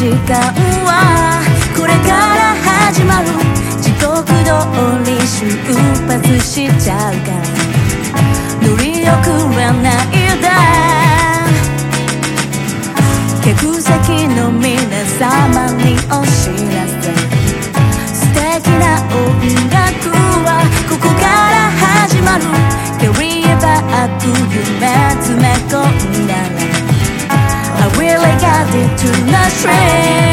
時間はこれから始まる時刻通り出発しちゃうから乗り遅れないで客席の皆様にお知らせ素敵な音楽はここから始まるキャリーバック夢詰め込んだら body to nourish.